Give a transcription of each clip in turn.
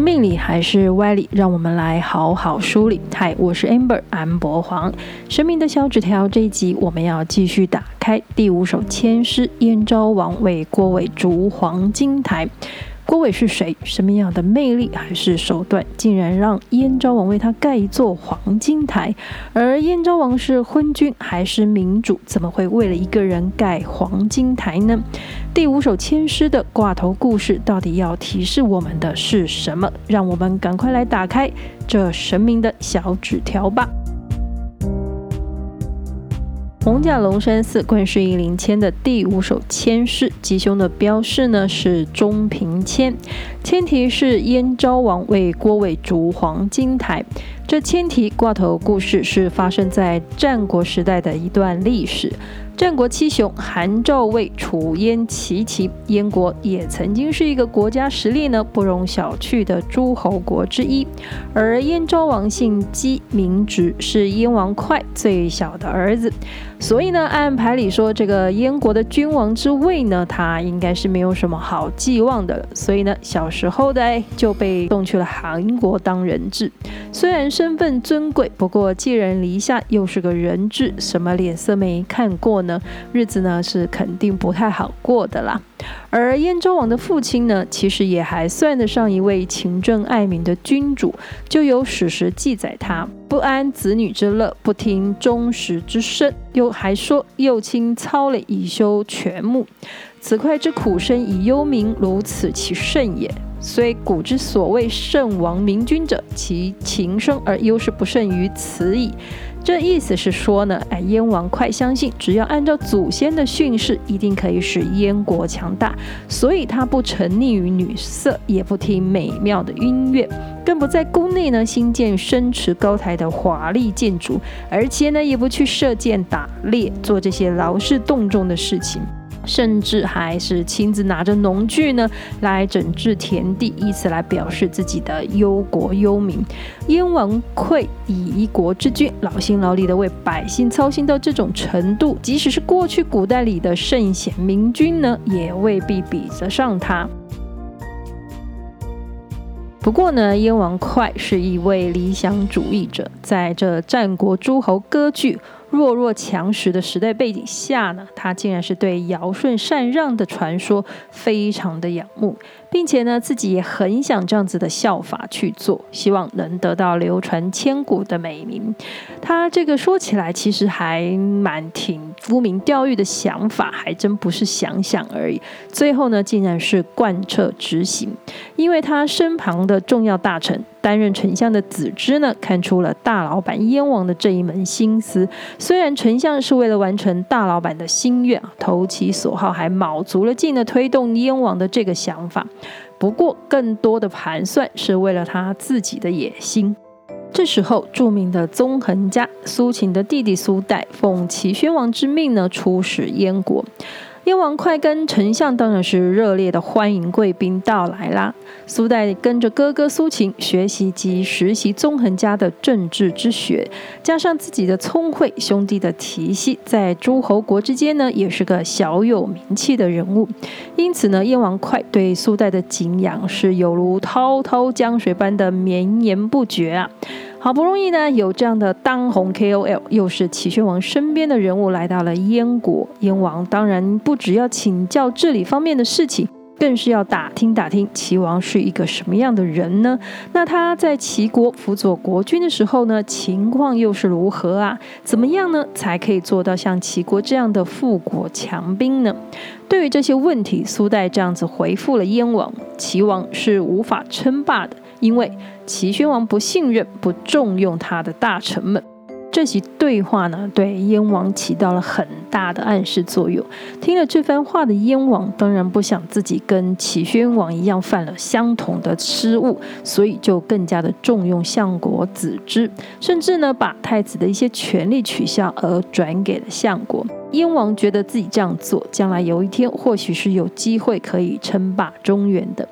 命理还是歪理？让我们来好好梳理。嗨，我是 Amber 安博黄。神明的小纸条这一集，我们要继续打开第五首《千诗。燕昭王为郭伟筑黄金台。郭伟是谁？什么样的魅力还是手段，竟然让燕昭王为他盖一座黄金台？而燕昭王是昏君还是明主？怎么会为了一个人盖黄金台呢？第五首千诗的挂头故事，到底要提示我们的是什么？让我们赶快来打开这神明的小纸条吧。红甲龙山寺观世音灵签的第五首签诗，吉凶的标示呢是中平签，签题是燕昭王为郭伟筑黄金台。这签题挂头故事是发生在战国时代的一段历史。战国七雄韩赵魏楚燕齐齐，燕国也曾经是一个国家实力呢不容小觑的诸侯国之一。而燕昭王姓姬名直，是燕王哙最小的儿子，所以呢，按牌理说，这个燕国的君王之位呢，他应该是没有什么好寄望的。所以呢，小时候的哎就被送去了韩国当人质。虽然身份尊贵，不过寄人篱下又是个人质，什么脸色没看过呢？日子呢是肯定不太好过的啦。而燕昭王的父亲呢，其实也还算得上一位勤政爱民的君主。就有史实记载，他不安子女之乐，不听忠实之声，又还说幼卿操累以修权目。此哙之苦身以忧民，如此其甚也。虽古之所谓圣王明君者，其情深而忧是不胜于此矣。这意思是说呢，哎，燕王快相信，只要按照祖先的训示，一定可以使燕国强大，所以他不沉溺于女色，也不听美妙的音乐，更不在宫内呢兴建深池高台的华丽建筑，而且呢，也不去射箭打猎，做这些劳师动众的事情。甚至还是亲自拿着农具呢，来整治田地，以此来表示自己的忧国忧民。燕王哙以一国之君，劳心劳力的为百姓操心到这种程度，即使是过去古代里的圣贤明君呢，也未必比得上他。不过呢，燕王哙是一位理想主义者，在这战国诸侯割据。弱弱强食的时代背景下呢，他竟然是对尧舜禅让的传说非常的仰慕，并且呢，自己也很想这样子的效法去做，希望能得到流传千古的美名。他这个说起来其实还蛮挺沽名钓誉的想法，还真不是想想而已。最后呢，竟然是贯彻执行，因为他身旁的重要大臣。担任丞相的子之呢，看出了大老板燕王的这一门心思。虽然丞相是为了完成大老板的心愿，投其所好，还卯足了劲的推动燕王的这个想法。不过，更多的盘算是为了他自己的野心。这时候，著名的纵横家苏秦的弟弟苏代，奉齐宣王之命呢，出使燕国。燕王哙跟丞相当然是热烈的欢迎贵宾到来啦。苏代跟着哥哥苏秦学习及实习纵横家的政治之学，加上自己的聪慧，兄弟的提携，在诸侯国之间呢，也是个小有名气的人物。因此呢，燕王哙对苏代的敬仰是犹如滔滔江水般的绵延不绝啊。好不容易呢，有这样的当红 KOL，又是齐宣王身边的人物来到了燕国，燕王当然不只要请教治理方面的事情，更是要打听打听齐王是一个什么样的人呢？那他在齐国辅佐国君的时候呢，情况又是如何啊？怎么样呢，才可以做到像齐国这样的富国强兵呢？对于这些问题，苏代这样子回复了燕王：齐王是无法称霸的。因为齐宣王不信任、不重用他的大臣们，这席对话呢，对燕王起到了很大的暗示作用。听了这番话的燕王，当然不想自己跟齐宣王一样犯了相同的失误，所以就更加的重用相国子之，甚至呢，把太子的一些权力取消而转给了相国。燕王觉得自己这样做，将来有一天或许是有机会可以称霸中原的。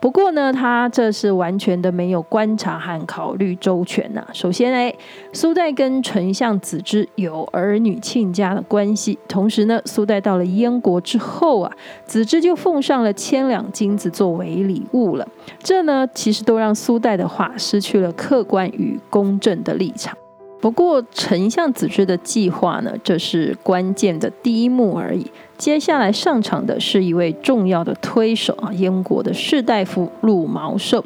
不过呢，他这是完全的没有观察和考虑周全呐、首先，呢，苏代跟丞相子之有儿女亲家的关系，同时呢，苏代到了燕国之后啊，子之就奉上了千两金子作为礼物了。这呢，其实都让苏代的话失去了客观与公正的立场。不过，丞相子之的计划呢，这是关键的第一幕而已。接下来上场的是一位重要的推手啊，燕国的士大夫陆毛寿。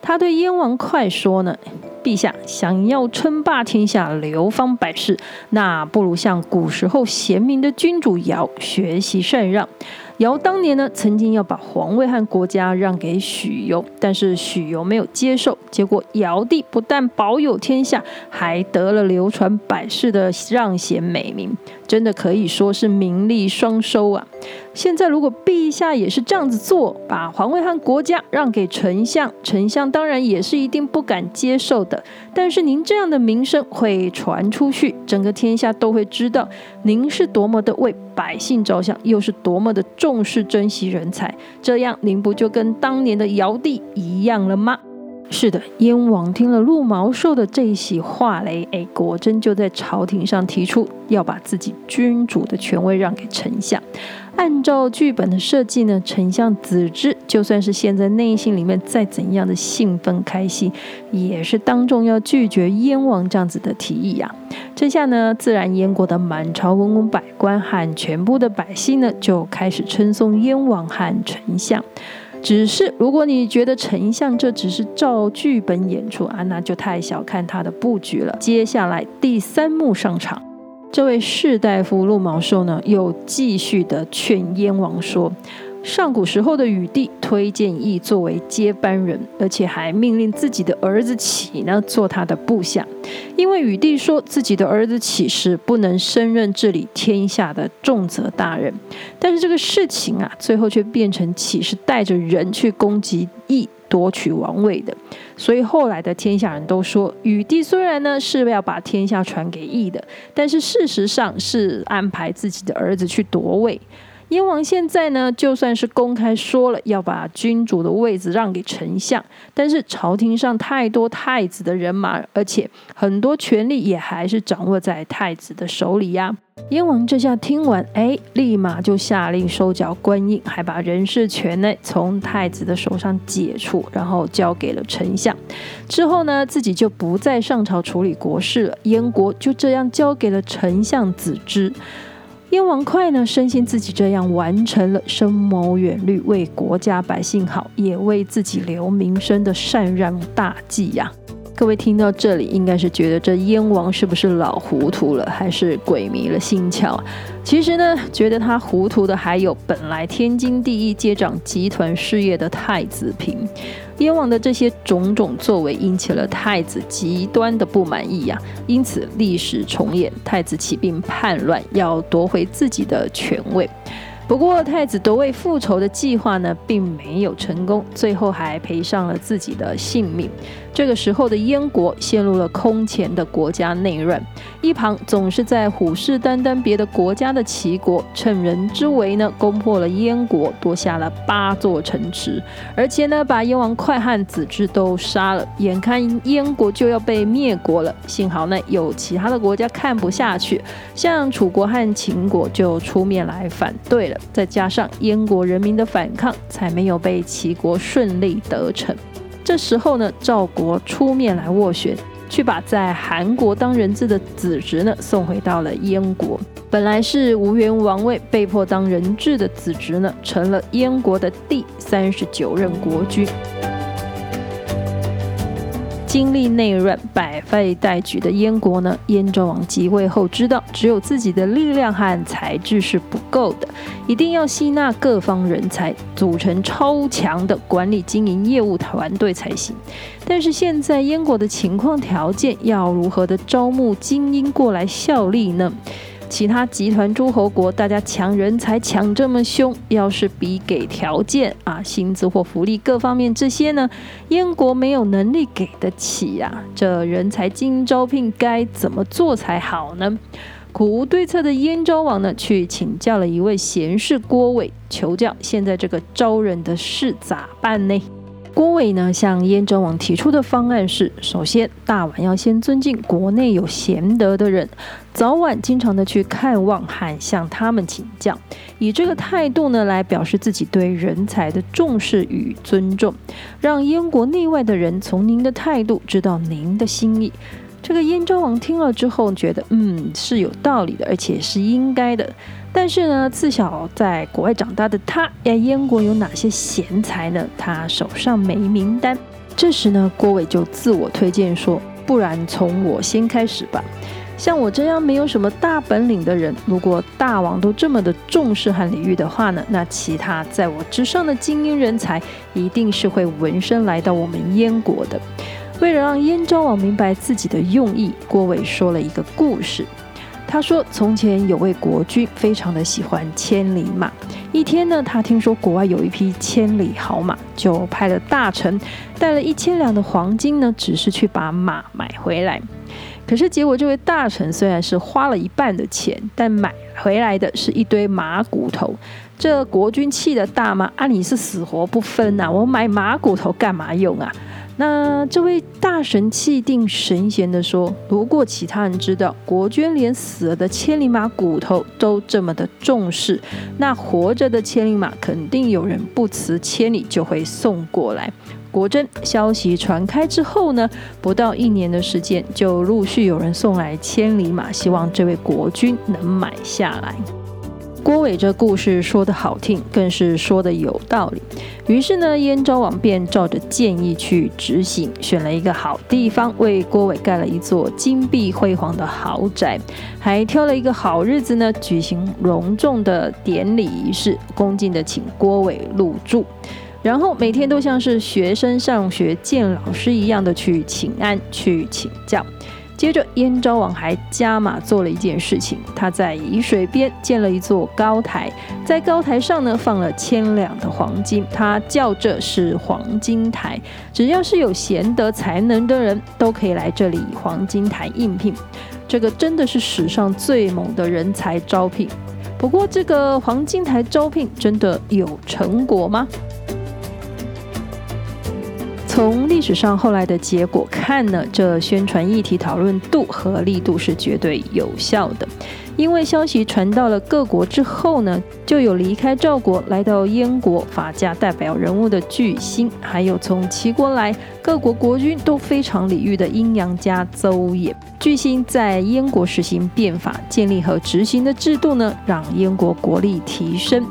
他对燕王哙说呢：“陛下想要称霸天下、流芳百世，那不如向古时候贤明的君主尧学习禅让。”尧当年呢，曾经要把皇位和国家让给许由，但是许由没有接受，结果尧帝不但保有天下，还得了流传百世的让贤美名。真的可以说是名利双收啊！现在如果陛下也是这样子做，把皇位和国家让给丞相，丞相当然也是一定不敢接受的。但是您这样的名声会传出去，整个天下都会知道您是多么的为百姓着想，又是多么的重视珍惜人才。这样您不就跟当年的尧帝一样了吗？是的，燕王听了陆毛寿的这一席话嘞，哎，果真就在朝廷上提出要把自己君主的权威让给丞相。按照剧本的设计呢，丞相子之就算是现在内心里面再怎样的兴奋开心，也是当众要拒绝燕王这样子的提议呀、啊。这下呢，自然燕国的满朝文武百官和全部的百姓呢，就开始称颂燕王和丞相。只是，如果你觉得丞相这只是照剧本演出啊，那就太小看他的布局了。接下来第三幕上场，这位士大夫陆毛寿呢，又继续的劝燕王说。上古时候的禹帝推荐羿作为接班人，而且还命令自己的儿子启呢做他的部下，因为禹帝说自己的儿子启是不能胜任治理天下的重责大任。但是这个事情啊，最后却变成启是带着人去攻击羿，夺取王位的。所以后来的天下人都说，禹帝虽然呢是要把天下传给羿的，但是事实上是安排自己的儿子去夺位。燕王现在呢，就算是公开说了要把君主的位子让给丞相，但是朝廷上太多太子的人马，而且很多权力也还是掌握在太子的手里呀。燕王这下听完，哎，立马就下令收缴官印，还把人事权呢从太子的手上解除，然后交给了丞相。之后呢，自己就不再上朝处理国事了，燕国就这样交给了丞相子之。燕王劮呢，深信自己这样完成了深谋远虑、为国家百姓好，也为自己留名声的禅让大计呀、各位听到这里，应该是觉得这燕王是不是老糊涂了，还是鬼迷了心窍？其实呢，觉得他糊涂的还有本来天经地义接掌集团事业的太子平。燕王的这些种种作为，引起了太子极端的不满意呀、因此，历史重演，太子起兵叛乱，要夺回自己的权位。不过，太子夺位复仇的计划呢，并没有成功，最后还赔上了自己的性命。这个时候的燕国陷入了空前的国家内乱，一旁总是在虎视眈眈别的国家的齐国，趁人之危呢，攻破了燕国，夺下了八座城池，而且呢，把燕王劮和子之都杀了。眼看燕国就要被灭国了，幸好呢，有其他的国家看不下去，像楚国和秦国就出面来反对了。再加上燕国人民的反抗，才没有被齐国顺利得逞。这时候呢，赵国出面来斡旋，去把在韩国当人质的子侄呢送回到了燕国。本来是无缘王位，被迫当人质的子侄呢，成了燕国的第三十九任国君。经历内乱、百废待举的燕国呢，燕昭王即位后知道，只有自己的力量和才智是不够的，一定要吸纳各方人才，组成超强的管理经营业务团队才行。但是现在燕国的情况条件，要如何的招募精英过来效力呢？其他集团诸侯国，大家抢人才抢这么凶，要是比给条件啊，薪资或福利各方面这些呢，燕国没有能力给得起呀、这人才精英招聘该怎么做才好呢？苦无对策的燕昭王呢，去请教了一位贤士郭伟，求教现在这个招人的事咋办呢？郭伟呢向燕昭王提出的方案是：首先，大王要先尊敬国内有贤德的人，早晚经常的去看望和向他们请教，以这个态度呢来表示自己对人才的重视与尊重，让燕国内外的人从您的态度知道您的心意。这个燕昭王听了之后觉得，嗯，是有道理的，而且是应该的。但是呢，自小在国外长大的他，呀，燕国有哪些贤才呢？他手上没名单。这时呢，郭伟就自我推荐说：“不然从我先开始吧。像我这样没有什么大本领的人，如果大王都这么的重视和礼遇的话呢，那其他在我之上的精英人才，一定是会闻声来到我们燕国的。”为了让燕昭王明白自己的用意，郭伟说了一个故事。他说，从前有位国君非常的喜欢千里马。一天呢，他听说国外有一匹千里好马，就派了大臣带了一千两的黄金呢，只是去把马买回来。可是结果，这位大臣虽然是花了一半的钱，但买回来的是一堆马骨头。这国君气得大吗？啊，你是死活不分呐！我买马骨头干嘛用啊？那这位大神气定神闲地说：“如果其他人知道国君连死了的千里马骨头都这么的重视，那活着的千里马肯定有人不辞千里就会送过来。果真，消息传开之后呢，不到一年的时间，就陆续有人送来千里马，希望这位国君能买下来。”郭伟这故事说得好听，更是说得有道理。于是呢，燕昭王便照着建议去执行，选了一个好地方，为郭伟盖了一座金碧辉煌的豪宅，还挑了一个好日子呢，举行隆重的典礼仪式，恭敬地请郭伟入住，然后每天都像是学生上学见老师一样的去请安、去请教。接着，燕昭王还加码做了一件事情，他在沂水边建了一座高台，在高台上呢放了千两的黄金，他叫这是黄金台，只要是有贤德才能的人都可以来这里黄金台应聘。这个真的是史上最猛的人才招聘。不过，这个黄金台招聘真的有成果吗？从历史上后来的结果看呢，这宣传议题讨论度和力度是绝对有效的。因为消息传到了各国之后呢，就有离开赵国来到燕国法家代表人物的巨辛，还有从齐国来各国国君都非常礼遇的阴阳家邹衍。巨辛在燕国实行变法，建立和执行的制度呢，让燕国国力提升。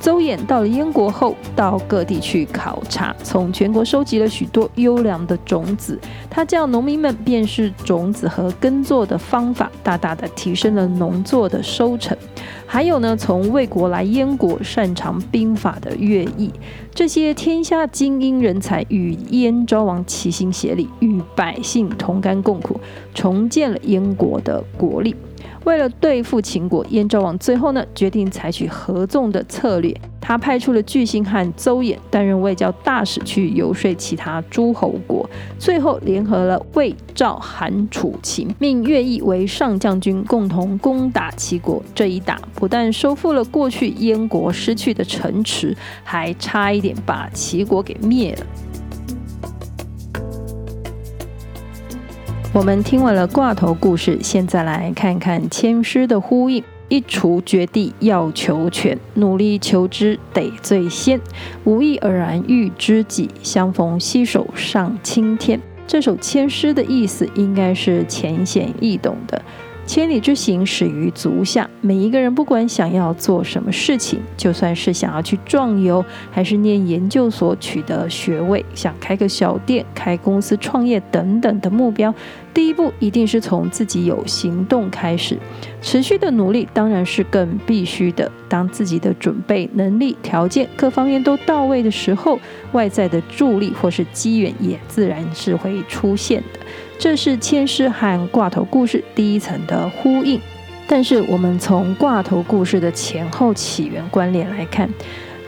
邹衍到了燕国后，到各地去考察，从全国收集了许多优良的种子。他叫农民们辨识种子和耕作的方法，大大的提升了农作的收成。还有呢，从魏国来燕国，擅长兵法的乐毅，这些天下精英人才与燕昭王齐心协力，与百姓同甘共苦，重建了燕国的国力。为了对付秦国，燕昭王最后呢，决定采取合纵的策略。他派出了巨星和邹衍担任外交大使去游说其他诸侯国，最后联合了魏、赵、韩、楚、秦，命乐毅为上将军，共同攻打齐国。这一打不但收复了过去燕国失去的城池，还差一点把齐国给灭了。我们听完了挂头故事，现在来看看签诗的呼应：一锄掘地要求全，努力求之得最先。无意尔然遇知己，相逢携手上青天。这首签诗的意思应该是浅显易懂的。千里之行始于足下。每一个人不管想要做什么事情，就算是想要去壮游，还是念研究所取得学位，想开个小店、开公司创业等等的目标，第一步一定是从自己有行动开始。持续的努力当然是更必须的。当自己的准备能力、条件各方面都到位的时候，外在的助力或是机缘也自然是会出现的。这是签诗和挂头故事第一层的呼应，但是我们从挂头故事的前后起源关联来看，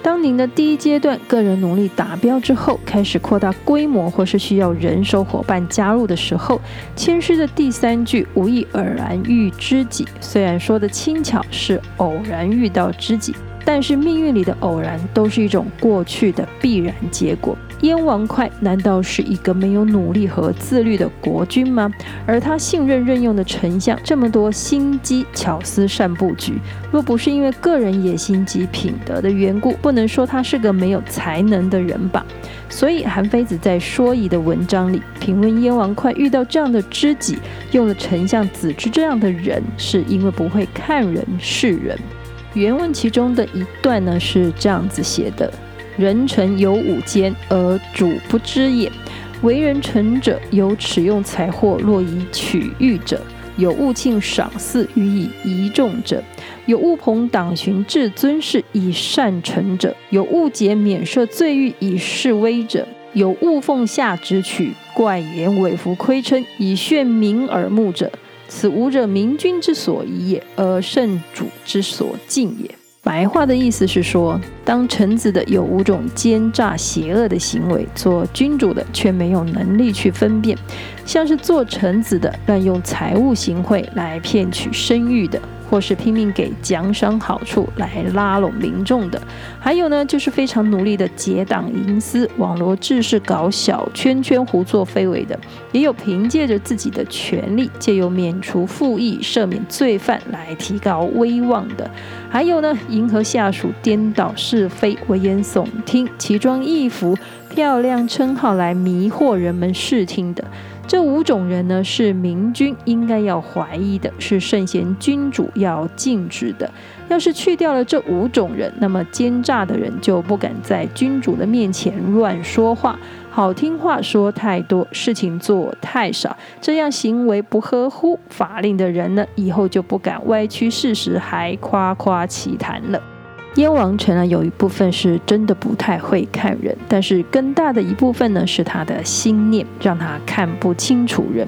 当您的第一阶段个人努力达标之后，开始扩大规模或是需要人手伙伴加入的时候，签诗的第三句“无意偶然遇知己”，虽然说的轻巧是偶然遇到知己。但是命运里的偶然都是一种过去的必然结果。燕王哙难道是一个没有努力和自律的国君吗？而他信任任用的丞相这么多心机巧思善布局，若不是因为个人野心及品德的缘故，不能说他是个没有才能的人吧。所以韩非子在说仪的文章里评论燕王哙遇到这样的知己，用了丞相子之这样的人，是因为不会看人识人。原文其中的一段呢是这样子写的。人臣有五奸，而主不知也。为人臣者，有耻用财货，若以取誉者；有物庆赏赐，予以仪重者；有物朋党巡，至尊事，以善臣者；有物解免赦罪欲，以示威者；有物奉下直取，怪言伪服亏称，以炫民耳目者。此五者，明君之所宜也，而圣主之所敬也。白话的意思是说，当臣子的有五种奸诈邪恶的行为，做君主的却没有能力去分辨，像是做臣子的滥用财物行贿来骗取声誉的。或是拼命给奖赏好处来拉拢民众的，还有呢，就是非常努力的结党营私、网罗志士、搞小圈圈、胡作非为的，也有凭借着自己的权力，借由免除赋役、赦免罪犯来提高威望的，还有呢，迎合下属、颠倒是非、危言耸听、奇装异服、漂亮称号来迷惑人们视听的。这五种人呢，是明君应该要怀疑的，是圣贤君主要禁止的。要是去掉了这五种人，那么奸诈的人就不敢在君主的面前乱说话，好听话说太多，事情做太少，这样行为不合乎法令的人呢，以后就不敢歪曲事实，还夸夸其谈了。燕王城呢，有一部分是真的不太会看人，但是更大的一部分呢，是他的心念让他看不清楚人，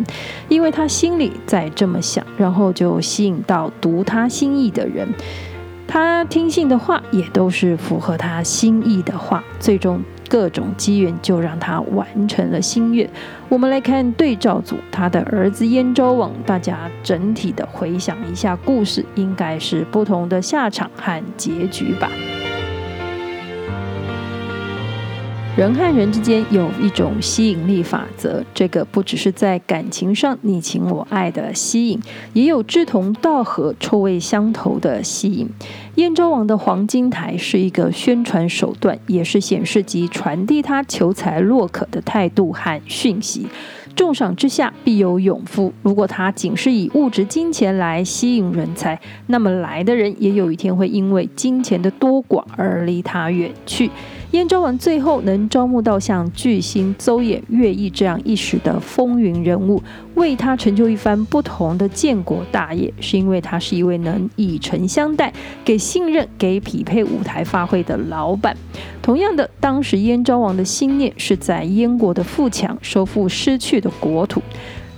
因为他心里在这么想，然后就吸引到读他心意的人，他听信的话也都是符合他心意的话，最终。各种机缘就让他完成了心愿。我们来看对照组，他的儿子燕昭王，大家整体的回想一下故事，应该是不同的下场和结局吧。人和人之间有一种吸引力法则，这个不只是在感情上你情我爱的吸引，也有志同道合、臭味相投的吸引。燕昭王的黄金台是一个宣传手段，也是显示及传递他求才若渴的态度和讯息。重赏之下必有勇夫。如果他仅是以物质金钱来吸引人才，那么来的人也有一天会因为金钱的多寡而离他远去。燕昭王最后能招募到像巨星邹衍、乐毅这样一时的风云人物，为他成就一番不同的建国大业，是因为他是一位能以诚相待、给信任、给匹配舞台发挥的老板。同样的，当时燕昭王的心念是在燕国的富强，收复失去的国土。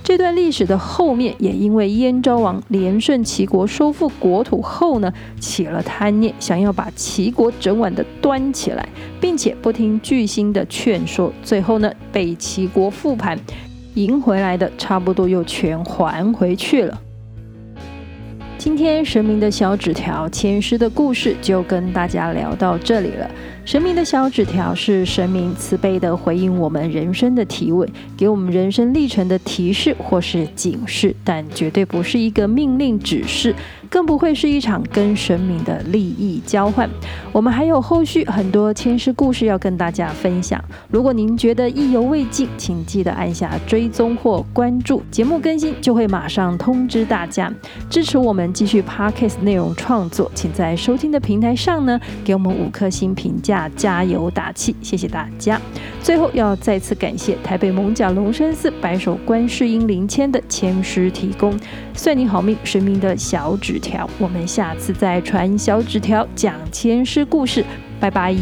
这段历史的后面，也因为燕昭王连胜齐国，收复国土后呢，起了贪念，想要把齐国整碗的端起来，并且不听巨星的劝说，最后呢，被齐国复盘，赢回来的差不多又全还回去了。今天神明的小纸条签诗的故事就跟大家聊到这里了。神明的小纸条是神明慈悲的回应我们人生的提问，给我们人生历程的提示或是警示，但绝对不是一个命令指示。更不会是一场跟神明的利益交换。我们还有后续很多签诗故事要跟大家分享。如果您觉得意犹未尽，请记得按下追踪或关注，节目更新就会马上通知大家。支持我们继续 Podcast 内容创作，请在收听的平台上呢给我们五颗星评价，加油打气，谢谢大家。最后要再次感谢台北蒙甲龙山寺白首观世音灵签的签师提供，算你好命，神明的小纸条，我们下次再传小纸条讲签师故事，拜拜。